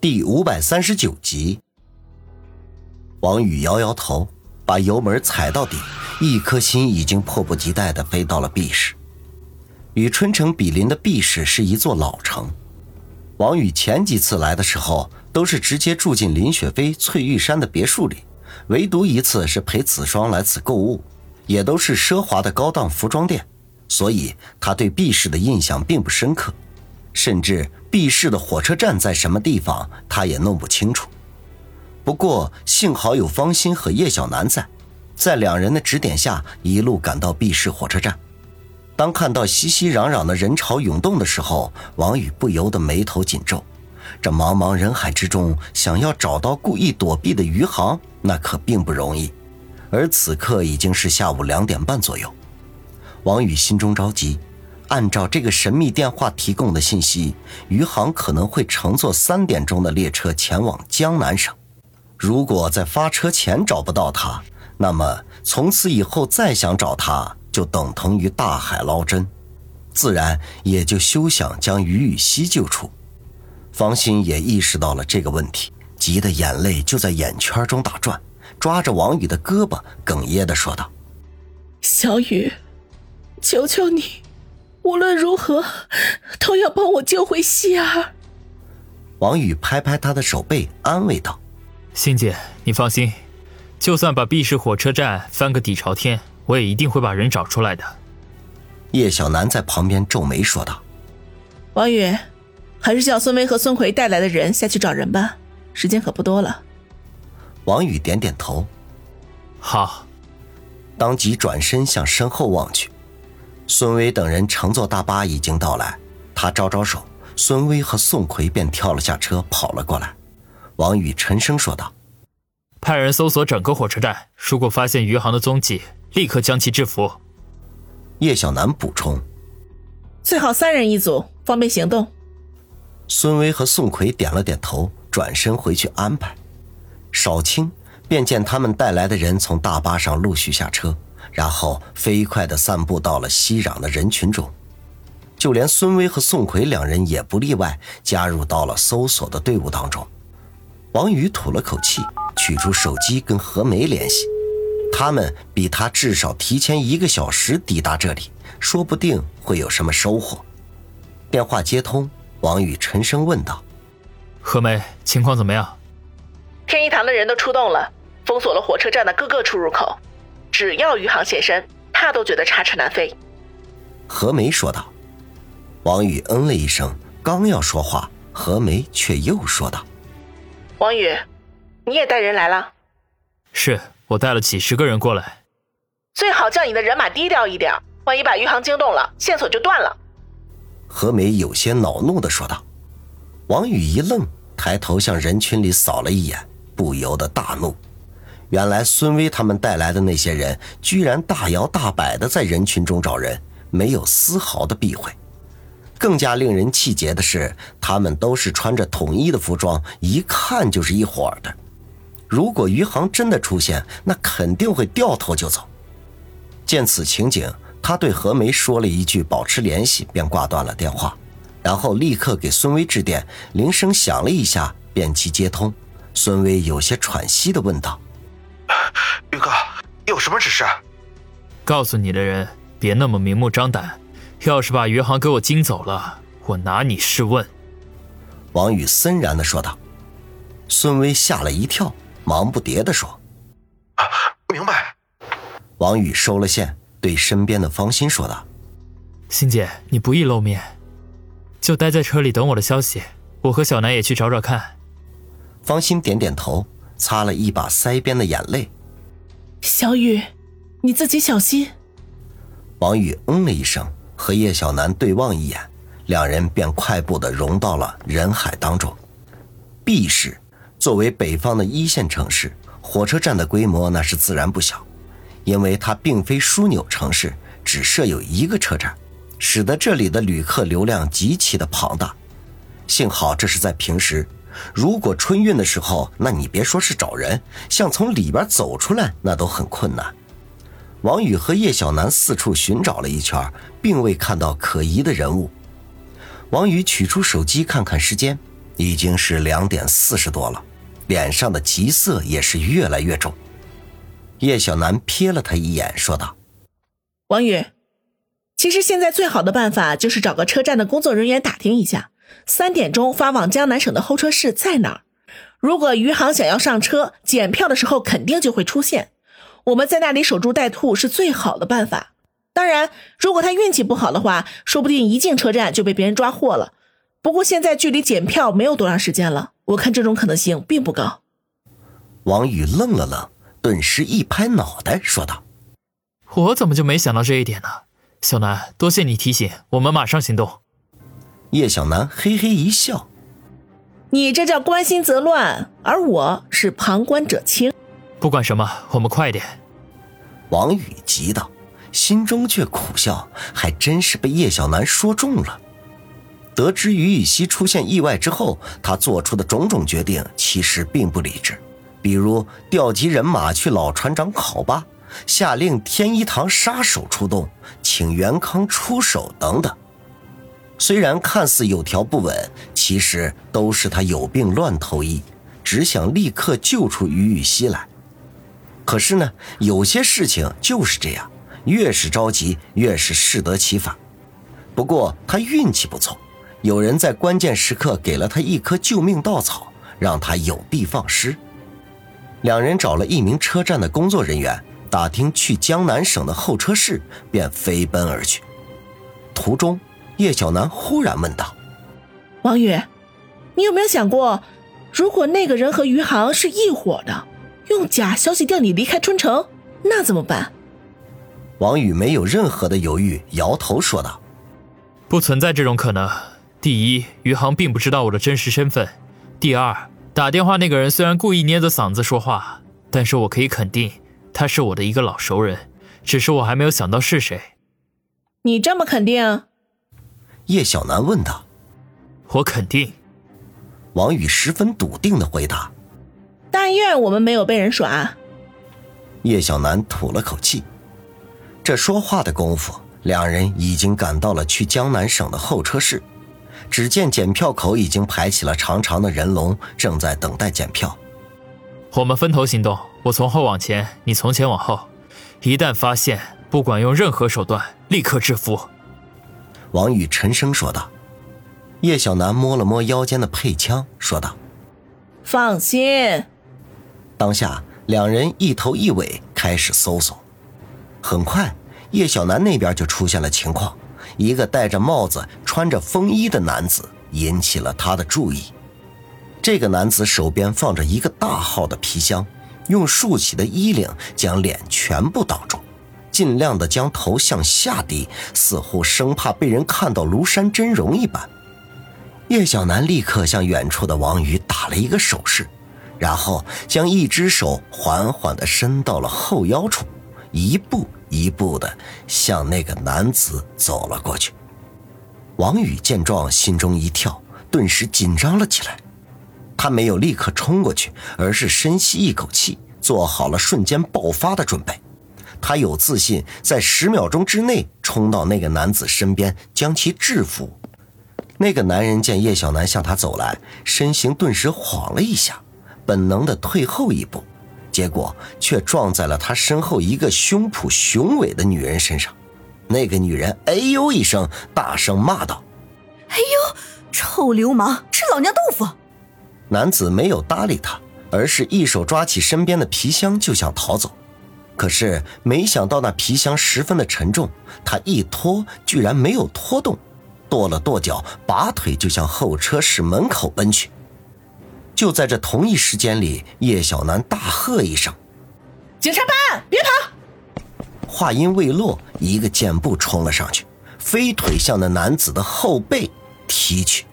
第五百三十九集，王宇摇摇头，把油门踩到底，一颗心已经迫不及待的飞到了 B 市。与春城比邻的 B 市是一座老城。王宇前几次来的时候，都是直接住进林雪飞翠玉山的别墅里，唯独一次是陪子双来此购物，也都是奢华的高档服装店，所以他对 B 市的印象并不深刻。甚至 B 市的火车站在什么地方，他也弄不清楚。不过幸好有方心和叶小楠在，在两人的指点下，一路赶到 B 市火车站。当看到熙熙攘攘的人潮涌动的时候，王宇不由得眉头紧皱。这茫茫人海之中，想要找到故意躲避的余杭，那可并不容易。而此刻已经是下午两点半左右，王宇心中着急。按照这个神秘电话提供的信息，余杭可能会乘坐三点钟的列车前往江南省。如果在发车前找不到他，那么从此以后再想找他，就等同于大海捞针，自然也就休想将于雨溪救出。方心也意识到了这个问题，急得眼泪就在眼圈中打转，抓着王宇的胳膊，哽咽地说道：“小雨，求求你。”无论如何，都要帮我救回希儿。王宇拍拍他的手背，安慰道：“欣姐，你放心，就算把 B 市火车站翻个底朝天，我也一定会把人找出来的。”叶小楠在旁边皱眉说道：“王宇，还是叫孙威和孙奎带来的人下去找人吧，时间可不多了。”王宇点点头：“好。”当即转身向身后望去。孙威等人乘坐大巴已经到来，他招招手，孙威和宋奎便跳了下车，跑了过来。王宇沉声说道：“派人搜索整个火车站，如果发现余杭的踪迹，立刻将其制服。”叶小楠补充：“最好三人一组，方便行动。”孙威和宋奎点了点头，转身回去安排。少卿便见他们带来的人从大巴上陆续下车。然后飞快地散步到了熙攘的人群中，就连孙威和宋奎两人也不例外，加入到了搜索的队伍当中。王宇吐了口气，取出手机跟何梅联系，他们比他至少提前一个小时抵达这里，说不定会有什么收获。电话接通，王宇沉声问道：“何梅，情况怎么样？”天一堂的人都出动了，封锁了火车站的各个出入口。只要余杭现身，他都觉得插翅难飞。”何梅说道。王宇嗯了一声，刚要说话，何梅却又说道：“王宇，你也带人来了？是我带了几十个人过来。最好叫你的人马低调一点，万一把余杭惊动了，线索就断了。”何梅有些恼怒的说道。王宇一愣，抬头向人群里扫了一眼，不由得大怒。原来孙威他们带来的那些人，居然大摇大摆的在人群中找人，没有丝毫的避讳。更加令人气结的是，他们都是穿着统一的服装，一看就是一伙的。如果余杭真的出现，那肯定会掉头就走。见此情景，他对何梅说了一句“保持联系”，便挂断了电话，然后立刻给孙威致电。铃声响了一下，便即接通。孙威有些喘息的问道。宇哥，有什么指示？告诉你的人，别那么明目张胆。要是把余杭给我惊走了，我拿你试问。王宇森然的说道。孙威吓了一跳，忙不迭的说：“明白。”王宇收了线，对身边的方心说道：“欣姐，你不宜露面，就待在车里等我的消息。我和小南也去找找看。”方心点点头。擦了一把腮边的眼泪，小雨，你自己小心。王宇嗯了一声，和叶小楠对望一眼，两人便快步的融到了人海当中。B 市作为北方的一线城市，火车站的规模那是自然不小，因为它并非枢纽城市，只设有一个车站，使得这里的旅客流量极其的庞大。幸好这是在平时。如果春运的时候，那你别说是找人，想从里边走出来，那都很困难。王宇和叶小楠四处寻找了一圈，并未看到可疑的人物。王宇取出手机看看时间，已经是两点四十多了，脸上的急色也是越来越重。叶小楠瞥了他一眼，说道：“王宇，其实现在最好的办法就是找个车站的工作人员打听一下，三点钟发往江南省的候车室在哪儿。如果余杭想要上车检票的时候，肯定就会出现。我们在那里守株待兔是最好的办法。当然，如果他运气不好的话，说不定一进车站就被别人抓获了。不过现在距离检票没有多长时间了，我看这种可能性并不高。”王宇愣了愣。顿时一拍脑袋，说道：“我怎么就没想到这一点呢？小南，多谢你提醒，我们马上行动。”叶小楠嘿嘿一笑：“你这叫关心则乱，而我是旁观者清。不管什么，我们快点。”王宇急道，心中却苦笑，还真是被叶小楠说中了。得知于雨溪出现意外之后，他做出的种种决定其实并不理智。比如调集人马去老船长考吧，下令天一堂杀手出动，请袁康出手等等。虽然看似有条不紊，其实都是他有病乱投医，只想立刻救出于雨溪来。可是呢，有些事情就是这样，越是着急，越是适得其反。不过他运气不错，有人在关键时刻给了他一颗救命稻草，让他有的放矢。两人找了一名车站的工作人员，打听去江南省的候车室，便飞奔而去。途中，叶小楠忽然问道：“王宇，你有没有想过，如果那个人和余杭是一伙的，用假消息调你离开春城，那怎么办？”王宇没有任何的犹豫，摇头说道：“不存在这种可能。第一，余杭并不知道我的真实身份；第二。”打电话那个人虽然故意捏着嗓子说话，但是我可以肯定，他是我的一个老熟人，只是我还没有想到是谁。你这么肯定？叶小楠问道。我肯定。王宇十分笃定的回答。但愿我们没有被人耍。叶小楠吐了口气。这说话的功夫，两人已经赶到了去江南省的候车室。只见检票口已经排起了长长的人龙，正在等待检票。我们分头行动，我从后往前，你从前往后。一旦发现，不管用任何手段，立刻制服。王宇沉声说道。叶小楠摸了摸腰间的配枪，说道：“放心。”当下，两人一头一尾开始搜索。很快，叶小楠那边就出现了情况。一个戴着帽子、穿着风衣的男子引起了他的注意。这个男子手边放着一个大号的皮箱，用竖起的衣领将脸全部挡住，尽量的将头向下低，似乎生怕被人看到庐山真容一般。叶小楠立刻向远处的王宇打了一个手势，然后将一只手缓缓的伸到了后腰处，一步。一步的向那个男子走了过去。王宇见状，心中一跳，顿时紧张了起来。他没有立刻冲过去，而是深吸一口气，做好了瞬间爆发的准备。他有自信，在十秒钟之内冲到那个男子身边，将其制服。那个男人见叶小楠向他走来，身形顿时晃了一下，本能的退后一步。结果却撞在了他身后一个胸脯雄伟的女人身上，那个女人哎呦一声，大声骂道：“哎呦，臭流氓，吃老娘豆腐！”男子没有搭理他，而是一手抓起身边的皮箱就想逃走，可是没想到那皮箱十分的沉重，他一拖居然没有拖动，跺了跺脚，拔腿就向候车室门口奔去。就在这同一时间里，叶小楠大喝一声：“警察办案，别跑！”话音未落，一个箭步冲了上去，飞腿向那男子的后背踢去。